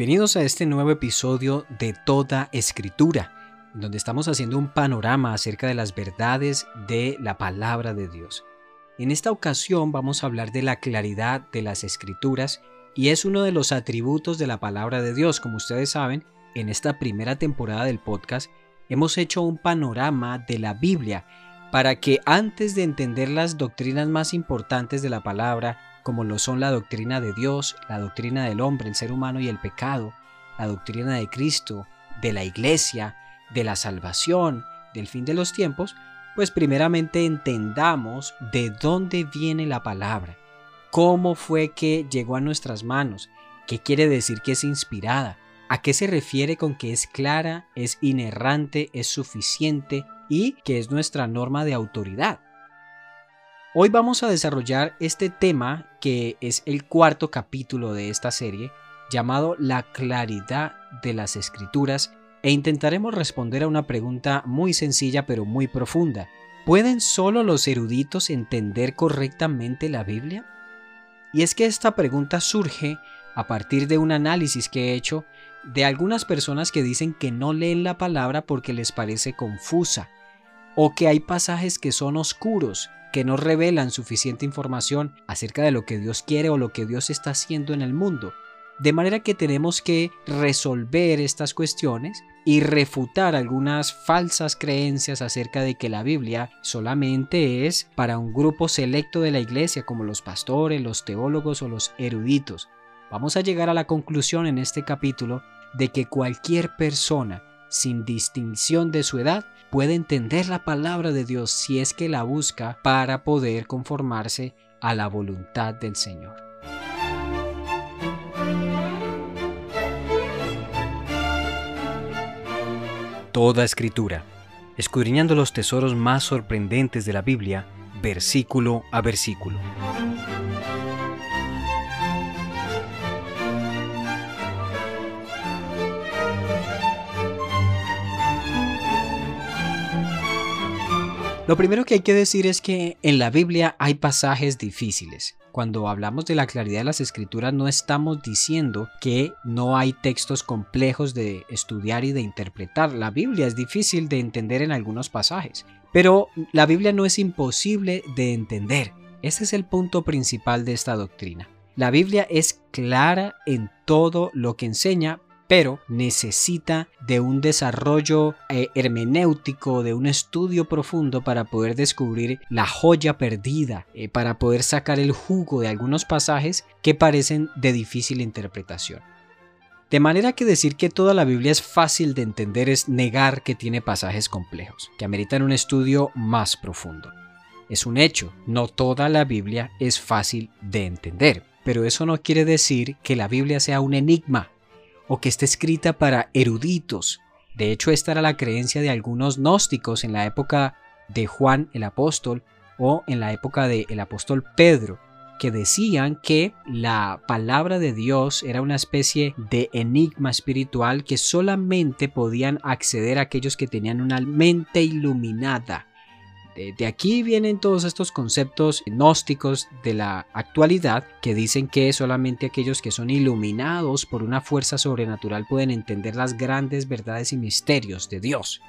Bienvenidos a este nuevo episodio de Toda Escritura, donde estamos haciendo un panorama acerca de las verdades de la palabra de Dios. En esta ocasión vamos a hablar de la claridad de las escrituras y es uno de los atributos de la palabra de Dios. Como ustedes saben, en esta primera temporada del podcast hemos hecho un panorama de la Biblia para que antes de entender las doctrinas más importantes de la palabra, como lo son la doctrina de Dios, la doctrina del hombre, el ser humano y el pecado, la doctrina de Cristo, de la iglesia, de la salvación, del fin de los tiempos, pues primeramente entendamos de dónde viene la palabra, cómo fue que llegó a nuestras manos, qué quiere decir que es inspirada, a qué se refiere con que es clara, es inerrante, es suficiente y que es nuestra norma de autoridad. Hoy vamos a desarrollar este tema que es el cuarto capítulo de esta serie llamado La claridad de las escrituras e intentaremos responder a una pregunta muy sencilla pero muy profunda. ¿Pueden solo los eruditos entender correctamente la Biblia? Y es que esta pregunta surge a partir de un análisis que he hecho de algunas personas que dicen que no leen la palabra porque les parece confusa o que hay pasajes que son oscuros que no revelan suficiente información acerca de lo que Dios quiere o lo que Dios está haciendo en el mundo. De manera que tenemos que resolver estas cuestiones y refutar algunas falsas creencias acerca de que la Biblia solamente es para un grupo selecto de la iglesia como los pastores, los teólogos o los eruditos. Vamos a llegar a la conclusión en este capítulo de que cualquier persona, sin distinción de su edad, puede entender la palabra de Dios si es que la busca para poder conformarse a la voluntad del Señor. Toda escritura, escudriñando los tesoros más sorprendentes de la Biblia, versículo a versículo. Lo primero que hay que decir es que en la Biblia hay pasajes difíciles. Cuando hablamos de la claridad de las escrituras no estamos diciendo que no hay textos complejos de estudiar y de interpretar. La Biblia es difícil de entender en algunos pasajes, pero la Biblia no es imposible de entender. Ese es el punto principal de esta doctrina. La Biblia es clara en todo lo que enseña, pero necesita de un desarrollo eh, hermenéutico, de un estudio profundo para poder descubrir la joya perdida, eh, para poder sacar el jugo de algunos pasajes que parecen de difícil interpretación. De manera que decir que toda la Biblia es fácil de entender es negar que tiene pasajes complejos, que ameritan un estudio más profundo. Es un hecho, no toda la Biblia es fácil de entender, pero eso no quiere decir que la Biblia sea un enigma o que esté escrita para eruditos. De hecho, esta era la creencia de algunos gnósticos en la época de Juan el apóstol o en la época del el apóstol Pedro, que decían que la palabra de Dios era una especie de enigma espiritual que solamente podían acceder a aquellos que tenían una mente iluminada de, aquí vienen todos estos conceptos gnósticos de la actualidad que dicen que solamente aquellos que son iluminados por una fuerza sobrenatural pueden entender las grandes verdades y misterios de Dios.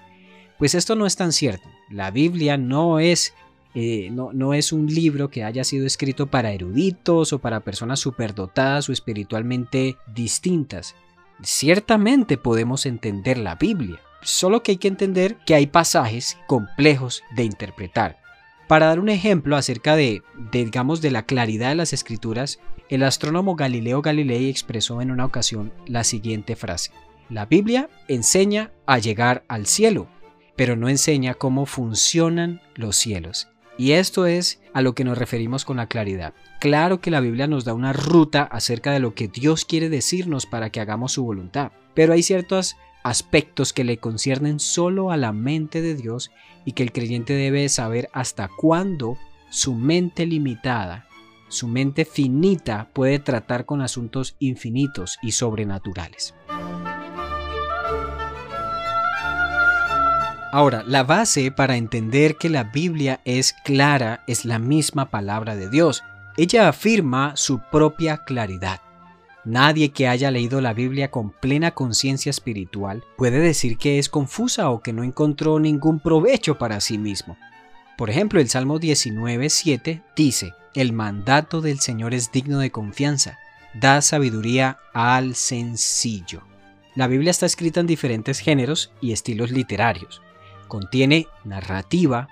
Pues esto no es tan cierto. La Biblia no es eh, no, no, es un libro que haya sido escrito para eruditos o para personas superdotadas o espiritualmente distintas. Ciertamente podemos entender la Biblia, solo que hay que entender que hay pasajes complejos de interpretar. Para dar un ejemplo acerca de, digamos, de la claridad de las escrituras, el astrónomo Galileo Galilei expresó en una ocasión la siguiente frase. La Biblia enseña a llegar al cielo, pero no enseña cómo funcionan los cielos. Y esto es a lo que nos referimos con la claridad. Claro que la Biblia nos da una ruta acerca de lo que Dios quiere decirnos para que hagamos su voluntad, pero hay ciertas aspectos que le conciernen solo a la mente de Dios y que el creyente debe saber hasta cuándo su mente limitada, su mente finita puede tratar con asuntos infinitos y sobrenaturales. Ahora, la base para entender que la Biblia es clara es la misma palabra de Dios. Ella afirma su propia claridad. Nadie que haya leído la Biblia con plena conciencia espiritual puede decir que es confusa o que no encontró ningún provecho para sí mismo. Por ejemplo, el Salmo 19.7 dice, El mandato del Señor es digno de confianza, da sabiduría al sencillo. La Biblia está escrita en diferentes géneros y estilos literarios. Contiene narrativa,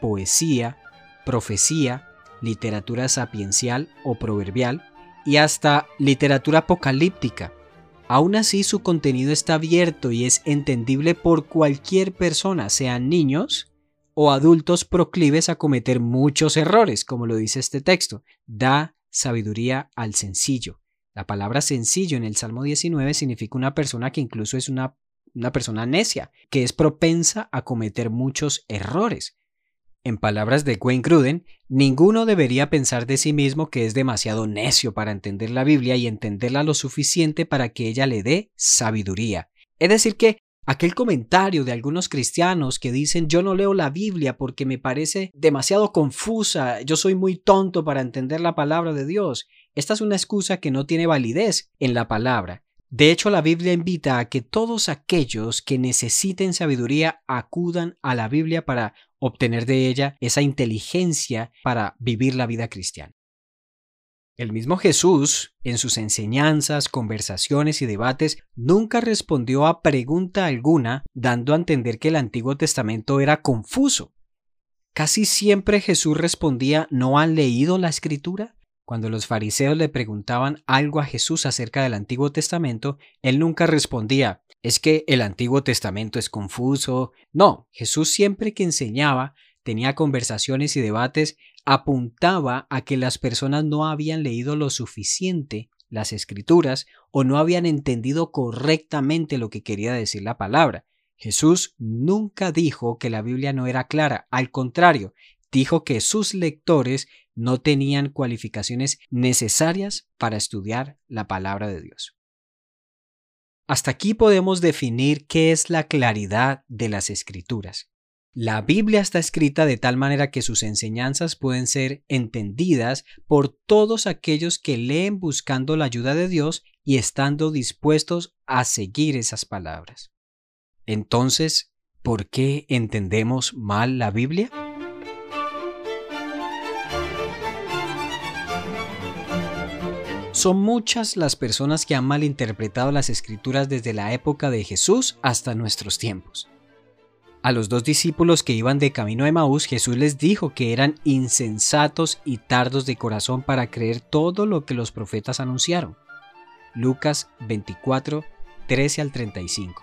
poesía, profecía, literatura sapiencial o proverbial, y hasta literatura apocalíptica. Aún así su contenido está abierto y es entendible por cualquier persona, sean niños o adultos proclives a cometer muchos errores, como lo dice este texto. Da sabiduría al sencillo. La palabra sencillo en el Salmo 19 significa una persona que incluso es una, una persona necia, que es propensa a cometer muchos errores. En palabras de Wayne Gruden, ninguno debería pensar de sí mismo que es demasiado necio para entender la Biblia y entenderla lo suficiente para que ella le dé sabiduría. Es decir, que aquel comentario de algunos cristianos que dicen yo no leo la Biblia porque me parece demasiado confusa, yo soy muy tonto para entender la palabra de Dios, esta es una excusa que no tiene validez en la palabra. De hecho, la Biblia invita a que todos aquellos que necesiten sabiduría acudan a la Biblia para obtener de ella esa inteligencia para vivir la vida cristiana. El mismo Jesús, en sus enseñanzas, conversaciones y debates, nunca respondió a pregunta alguna, dando a entender que el Antiguo Testamento era confuso. Casi siempre Jesús respondía ¿No han leído la escritura? Cuando los fariseos le preguntaban algo a Jesús acerca del Antiguo Testamento, él nunca respondía, es que el Antiguo Testamento es confuso. No, Jesús siempre que enseñaba, tenía conversaciones y debates, apuntaba a que las personas no habían leído lo suficiente las escrituras o no habían entendido correctamente lo que quería decir la palabra. Jesús nunca dijo que la Biblia no era clara, al contrario, dijo que sus lectores no tenían cualificaciones necesarias para estudiar la palabra de Dios. Hasta aquí podemos definir qué es la claridad de las escrituras. La Biblia está escrita de tal manera que sus enseñanzas pueden ser entendidas por todos aquellos que leen buscando la ayuda de Dios y estando dispuestos a seguir esas palabras. Entonces, ¿por qué entendemos mal la Biblia? Son muchas las personas que han malinterpretado las escrituras desde la época de Jesús hasta nuestros tiempos. A los dos discípulos que iban de camino a Emaús, Jesús les dijo que eran insensatos y tardos de corazón para creer todo lo que los profetas anunciaron. Lucas 24, 13 al 35.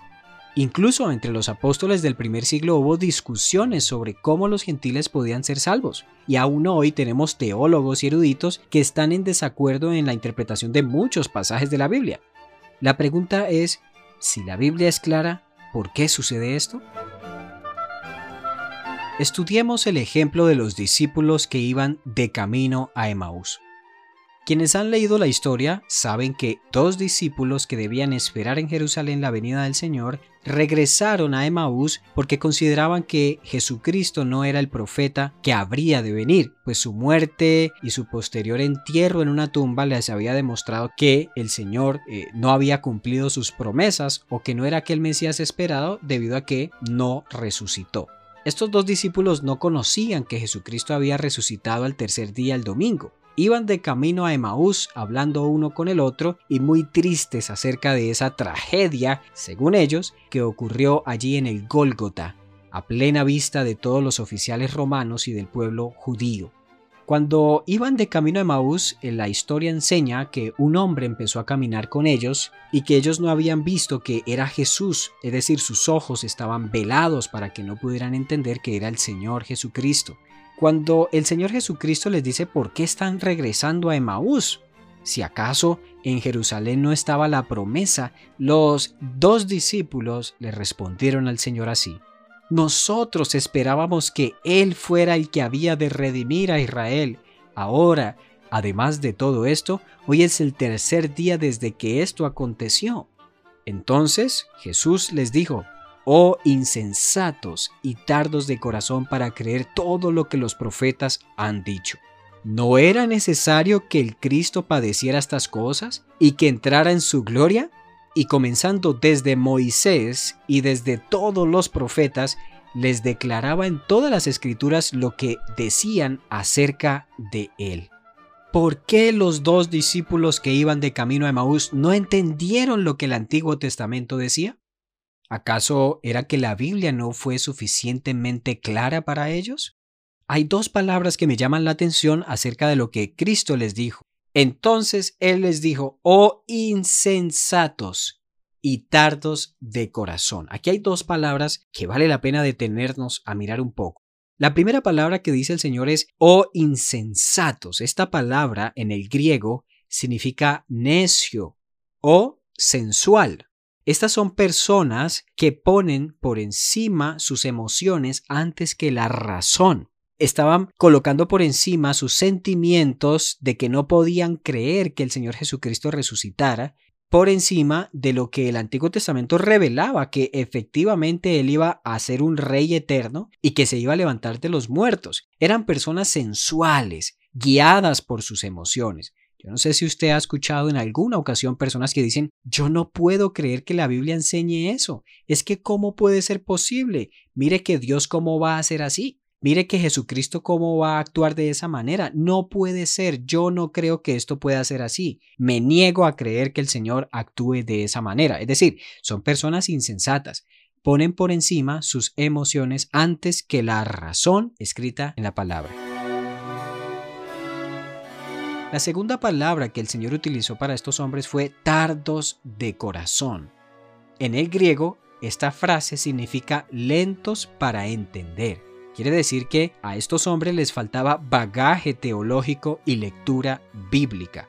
Incluso entre los apóstoles del primer siglo hubo discusiones sobre cómo los gentiles podían ser salvos, y aún hoy tenemos teólogos y eruditos que están en desacuerdo en la interpretación de muchos pasajes de la Biblia. La pregunta es, si la Biblia es clara, ¿por qué sucede esto? Estudiemos el ejemplo de los discípulos que iban de camino a Emaús. Quienes han leído la historia saben que dos discípulos que debían esperar en Jerusalén la venida del Señor regresaron a Emaús porque consideraban que Jesucristo no era el profeta que habría de venir, pues su muerte y su posterior entierro en una tumba les había demostrado que el Señor eh, no había cumplido sus promesas o que no era aquel Mesías esperado debido a que no resucitó. Estos dos discípulos no conocían que Jesucristo había resucitado al tercer día el domingo, Iban de camino a Emaús hablando uno con el otro y muy tristes acerca de esa tragedia, según ellos, que ocurrió allí en el Gólgota, a plena vista de todos los oficiales romanos y del pueblo judío. Cuando iban de camino a Emaús, la historia enseña que un hombre empezó a caminar con ellos y que ellos no habían visto que era Jesús, es decir, sus ojos estaban velados para que no pudieran entender que era el Señor Jesucristo. Cuando el Señor Jesucristo les dice por qué están regresando a Emaús, si acaso en Jerusalén no estaba la promesa, los dos discípulos le respondieron al Señor así. Nosotros esperábamos que Él fuera el que había de redimir a Israel. Ahora, además de todo esto, hoy es el tercer día desde que esto aconteció. Entonces Jesús les dijo, Oh insensatos y tardos de corazón para creer todo lo que los profetas han dicho. ¿No era necesario que el Cristo padeciera estas cosas y que entrara en su gloria? Y comenzando desde Moisés y desde todos los profetas, les declaraba en todas las escrituras lo que decían acerca de él. ¿Por qué los dos discípulos que iban de camino a Emaús no entendieron lo que el Antiguo Testamento decía? ¿Acaso era que la Biblia no fue suficientemente clara para ellos? Hay dos palabras que me llaman la atención acerca de lo que Cristo les dijo. Entonces Él les dijo, oh insensatos y tardos de corazón. Aquí hay dos palabras que vale la pena detenernos a mirar un poco. La primera palabra que dice el Señor es oh insensatos. Esta palabra en el griego significa necio o sensual. Estas son personas que ponen por encima sus emociones antes que la razón. Estaban colocando por encima sus sentimientos de que no podían creer que el Señor Jesucristo resucitara por encima de lo que el Antiguo Testamento revelaba, que efectivamente él iba a ser un rey eterno y que se iba a levantar de los muertos. Eran personas sensuales, guiadas por sus emociones. Yo no sé si usted ha escuchado en alguna ocasión personas que dicen, yo no puedo creer que la Biblia enseñe eso. Es que ¿cómo puede ser posible? Mire que Dios cómo va a ser así. Mire que Jesucristo cómo va a actuar de esa manera. No puede ser. Yo no creo que esto pueda ser así. Me niego a creer que el Señor actúe de esa manera. Es decir, son personas insensatas. Ponen por encima sus emociones antes que la razón escrita en la palabra. La segunda palabra que el Señor utilizó para estos hombres fue tardos de corazón. En el griego, esta frase significa lentos para entender. Quiere decir que a estos hombres les faltaba bagaje teológico y lectura bíblica.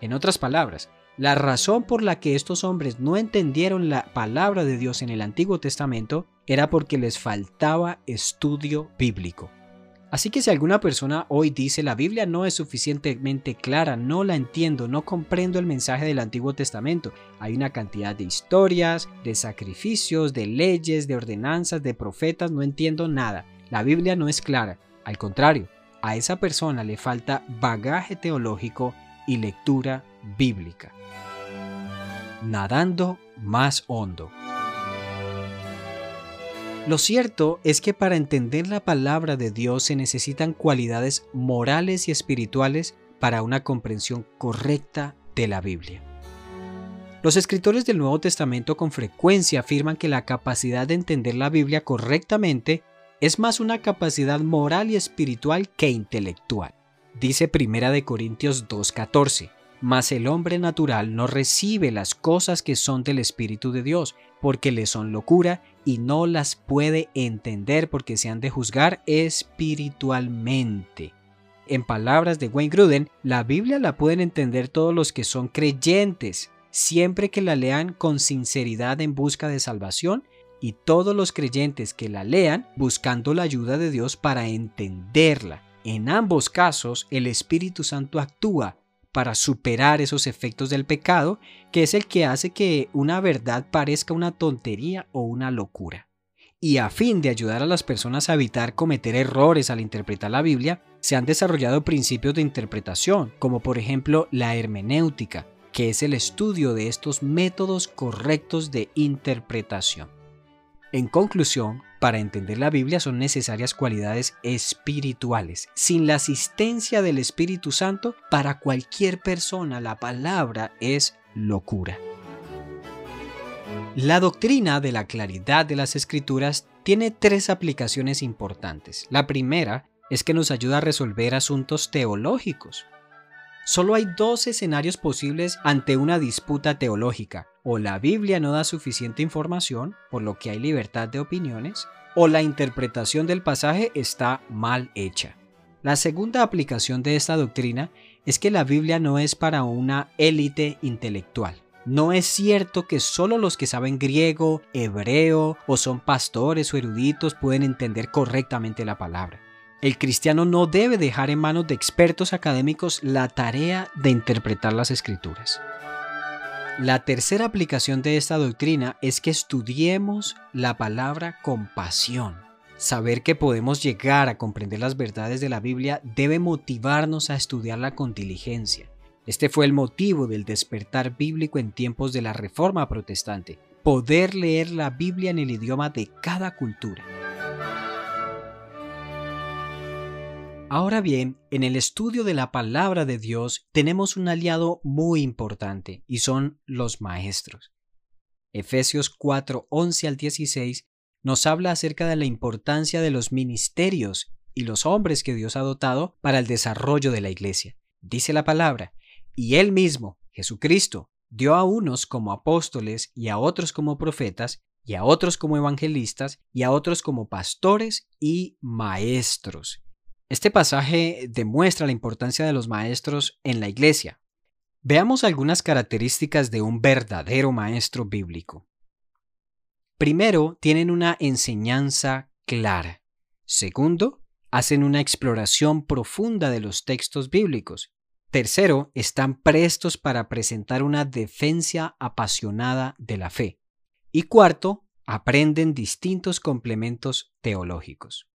En otras palabras, la razón por la que estos hombres no entendieron la palabra de Dios en el Antiguo Testamento era porque les faltaba estudio bíblico. Así que si alguna persona hoy dice la Biblia no es suficientemente clara, no la entiendo, no comprendo el mensaje del Antiguo Testamento, hay una cantidad de historias, de sacrificios, de leyes, de ordenanzas, de profetas, no entiendo nada. La Biblia no es clara, al contrario, a esa persona le falta bagaje teológico y lectura bíblica. Nadando más hondo. Lo cierto es que para entender la palabra de Dios se necesitan cualidades morales y espirituales para una comprensión correcta de la Biblia. Los escritores del Nuevo Testamento con frecuencia afirman que la capacidad de entender la Biblia correctamente es más una capacidad moral y espiritual que intelectual. Dice Primera de Corintios 2:14, mas el hombre natural no recibe las cosas que son del Espíritu de Dios, porque le son locura y no las puede entender porque se han de juzgar espiritualmente. En palabras de Wayne Gruden, la Biblia la pueden entender todos los que son creyentes, siempre que la lean con sinceridad en busca de salvación y todos los creyentes que la lean buscando la ayuda de Dios para entenderla. En ambos casos, el Espíritu Santo actúa para superar esos efectos del pecado, que es el que hace que una verdad parezca una tontería o una locura. Y a fin de ayudar a las personas a evitar cometer errores al interpretar la Biblia, se han desarrollado principios de interpretación, como por ejemplo la hermenéutica, que es el estudio de estos métodos correctos de interpretación. En conclusión, para entender la Biblia son necesarias cualidades espirituales. Sin la asistencia del Espíritu Santo, para cualquier persona la palabra es locura. La doctrina de la claridad de las escrituras tiene tres aplicaciones importantes. La primera es que nos ayuda a resolver asuntos teológicos. Solo hay dos escenarios posibles ante una disputa teológica. O la Biblia no da suficiente información, por lo que hay libertad de opiniones, o la interpretación del pasaje está mal hecha. La segunda aplicación de esta doctrina es que la Biblia no es para una élite intelectual. No es cierto que solo los que saben griego, hebreo o son pastores o eruditos pueden entender correctamente la palabra. El cristiano no debe dejar en manos de expertos académicos la tarea de interpretar las escrituras. La tercera aplicación de esta doctrina es que estudiemos la palabra con pasión. Saber que podemos llegar a comprender las verdades de la Biblia debe motivarnos a estudiarla con diligencia. Este fue el motivo del despertar bíblico en tiempos de la Reforma Protestante, poder leer la Biblia en el idioma de cada cultura. Ahora bien, en el estudio de la palabra de Dios tenemos un aliado muy importante y son los maestros. Efesios 4, 11 al 16 nos habla acerca de la importancia de los ministerios y los hombres que Dios ha dotado para el desarrollo de la iglesia. Dice la palabra, y Él mismo, Jesucristo, dio a unos como apóstoles y a otros como profetas y a otros como evangelistas y a otros como pastores y maestros este pasaje demuestra la importancia de los maestros en la iglesia. Veamos algunas características de un verdadero maestro bíblico. Primero, tienen una enseñanza clara. Segundo, hacen una exploración profunda de los textos bíblicos. Tercero, están prestos para presentar una defensa apasionada de la fe. Y cuarto, aprenden distintos complementos teológicos.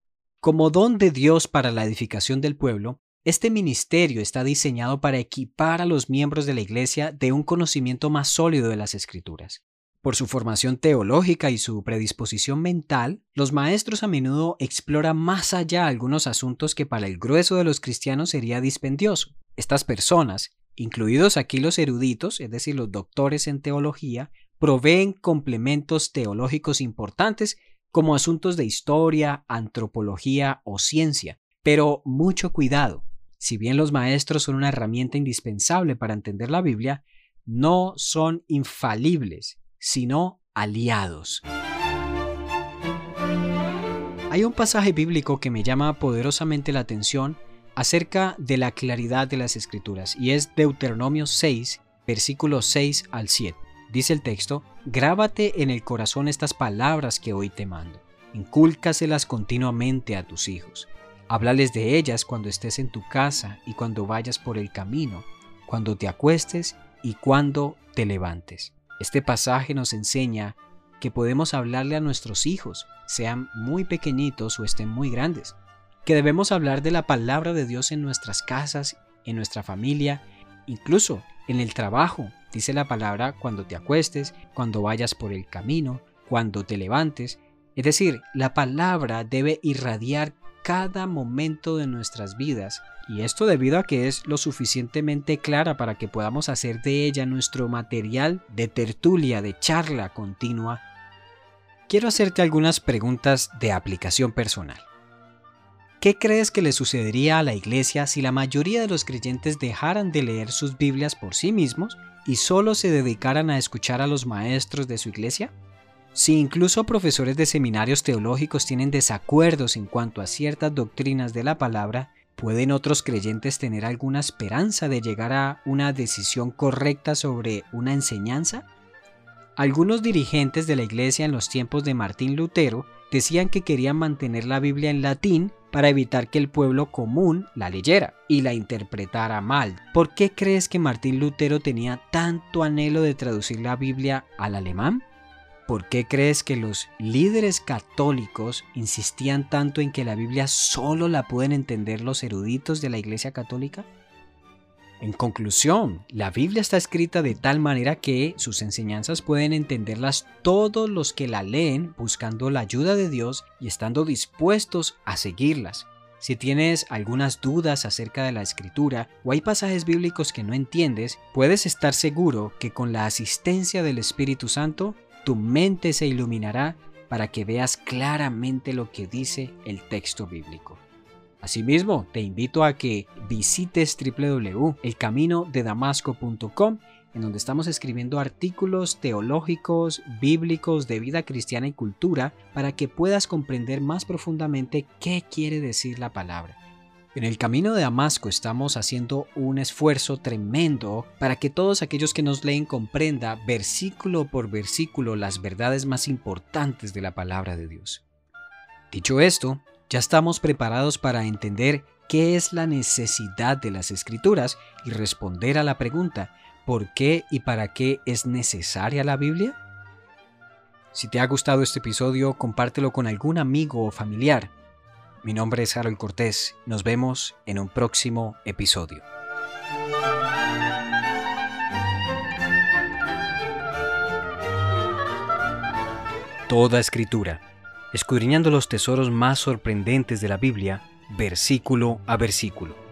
Como don de Dios para la edificación del pueblo, este ministerio está diseñado para equipar a los miembros de la Iglesia de un conocimiento más sólido de las Escrituras. Por su formación teológica y su predisposición mental, los maestros a menudo exploran más allá algunos asuntos que para el grueso de los cristianos sería dispendioso. Estas personas, incluidos aquí los eruditos, es decir, los doctores en teología, proveen complementos teológicos importantes como asuntos de historia, antropología o ciencia. Pero mucho cuidado, si bien los maestros son una herramienta indispensable para entender la Biblia, no son infalibles, sino aliados. Hay un pasaje bíblico que me llama poderosamente la atención acerca de la claridad de las escrituras y es Deuteronomio 6, versículos 6 al 7. Dice el texto, grábate en el corazón estas palabras que hoy te mando. Incúlcaselas continuamente a tus hijos. Háblales de ellas cuando estés en tu casa y cuando vayas por el camino, cuando te acuestes y cuando te levantes. Este pasaje nos enseña que podemos hablarle a nuestros hijos, sean muy pequeñitos o estén muy grandes, que debemos hablar de la palabra de Dios en nuestras casas, en nuestra familia, incluso en el trabajo, dice la palabra cuando te acuestes, cuando vayas por el camino, cuando te levantes. Es decir, la palabra debe irradiar cada momento de nuestras vidas, y esto debido a que es lo suficientemente clara para que podamos hacer de ella nuestro material de tertulia, de charla continua. Quiero hacerte algunas preguntas de aplicación personal. ¿Qué crees que le sucedería a la iglesia si la mayoría de los creyentes dejaran de leer sus Biblias por sí mismos y solo se dedicaran a escuchar a los maestros de su iglesia? Si incluso profesores de seminarios teológicos tienen desacuerdos en cuanto a ciertas doctrinas de la palabra, ¿pueden otros creyentes tener alguna esperanza de llegar a una decisión correcta sobre una enseñanza? Algunos dirigentes de la iglesia en los tiempos de Martín Lutero decían que querían mantener la Biblia en latín para evitar que el pueblo común la leyera y la interpretara mal. ¿Por qué crees que Martín Lutero tenía tanto anhelo de traducir la Biblia al alemán? ¿Por qué crees que los líderes católicos insistían tanto en que la Biblia solo la pueden entender los eruditos de la Iglesia Católica? En conclusión, la Biblia está escrita de tal manera que sus enseñanzas pueden entenderlas todos los que la leen buscando la ayuda de Dios y estando dispuestos a seguirlas. Si tienes algunas dudas acerca de la escritura o hay pasajes bíblicos que no entiendes, puedes estar seguro que con la asistencia del Espíritu Santo, tu mente se iluminará para que veas claramente lo que dice el texto bíblico. Asimismo, te invito a que visites www.elcaminodedamasco.com en donde estamos escribiendo artículos teológicos, bíblicos, de vida cristiana y cultura, para que puedas comprender más profundamente qué quiere decir la palabra. En el camino de Damasco estamos haciendo un esfuerzo tremendo para que todos aquellos que nos leen comprenda versículo por versículo las verdades más importantes de la palabra de Dios. Dicho esto, ya estamos preparados para entender qué es la necesidad de las escrituras y responder a la pregunta, ¿por qué y para qué es necesaria la Biblia? Si te ha gustado este episodio, compártelo con algún amigo o familiar. Mi nombre es Harold Cortés. Nos vemos en un próximo episodio. Toda escritura, escudriñando los tesoros más sorprendentes de la Biblia, versículo a versículo